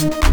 Thank